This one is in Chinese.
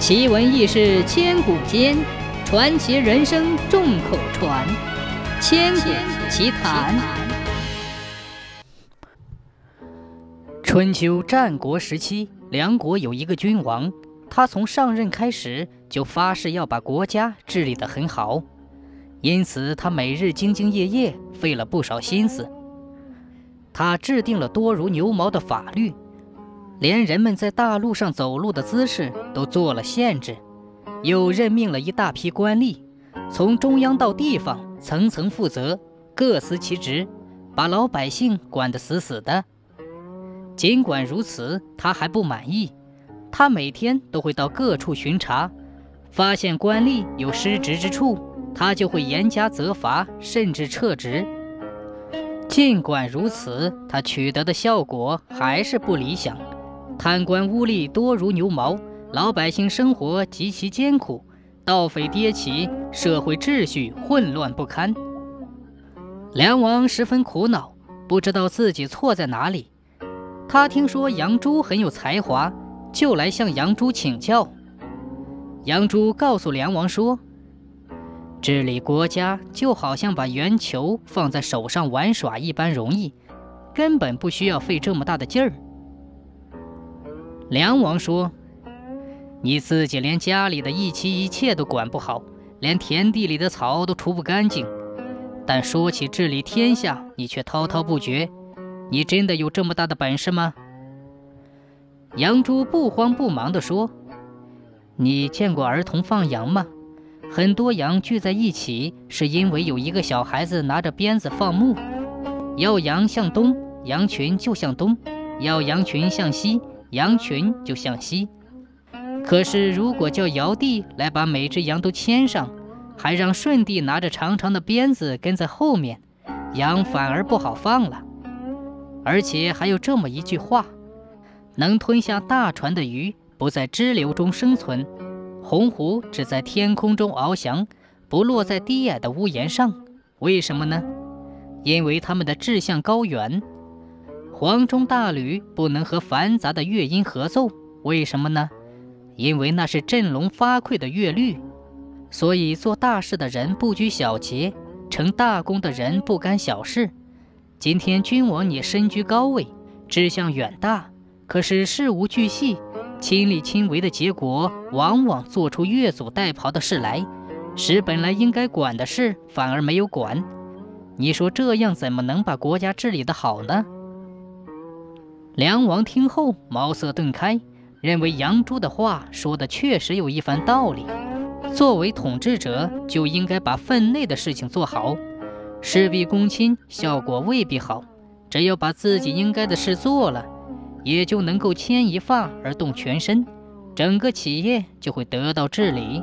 奇闻异事千古间，传奇人生众口传。千古奇谈。春秋战国时期，梁国有一个君王，他从上任开始就发誓要把国家治理得很好，因此他每日兢兢业业，费了不少心思。他制定了多如牛毛的法律。连人们在大路上走路的姿势都做了限制，又任命了一大批官吏，从中央到地方层层负责，各司其职，把老百姓管得死死的。尽管如此，他还不满意，他每天都会到各处巡查，发现官吏有失职之处，他就会严加责罚，甚至撤职。尽管如此，他取得的效果还是不理想。贪官污吏多如牛毛，老百姓生活极其艰苦，盗匪迭起，社会秩序混乱不堪。梁王十分苦恼，不知道自己错在哪里。他听说杨朱很有才华，就来向杨朱请教。杨朱告诉梁王说：“治理国家就好像把圆球放在手上玩耍一般容易，根本不需要费这么大的劲儿。”梁王说：“你自己连家里的一妻一妾都管不好，连田地里的草都除不干净，但说起治理天下，你却滔滔不绝。你真的有这么大的本事吗？”杨朱不慌不忙地说：“你见过儿童放羊吗？很多羊聚在一起，是因为有一个小孩子拿着鞭子放牧。要羊向东，羊群就向东；要羊群向西。”羊群就向西，可是如果叫尧帝来把每只羊都牵上，还让舜帝拿着长长的鞭子跟在后面，羊反而不好放了。而且还有这么一句话：能吞下大船的鱼不在支流中生存，鸿鹄只在天空中翱翔，不落在低矮的屋檐上。为什么呢？因为它们的志向高远。黄钟大吕不能和繁杂的乐音合奏，为什么呢？因为那是振聋发聩的乐律。所以做大事的人不拘小节，成大功的人不干小事。今天君王你身居高位，志向远大，可是事无巨细，亲力亲为的结果，往往做出越俎代庖的事来，使本来应该管的事反而没有管。你说这样怎么能把国家治理得好呢？梁王听后茅塞顿开，认为杨朱的话说的确实有一番道理。作为统治者，就应该把分内的事情做好，事必躬亲，效果未必好。只要把自己应该的事做了，也就能够牵一发而动全身，整个企业就会得到治理。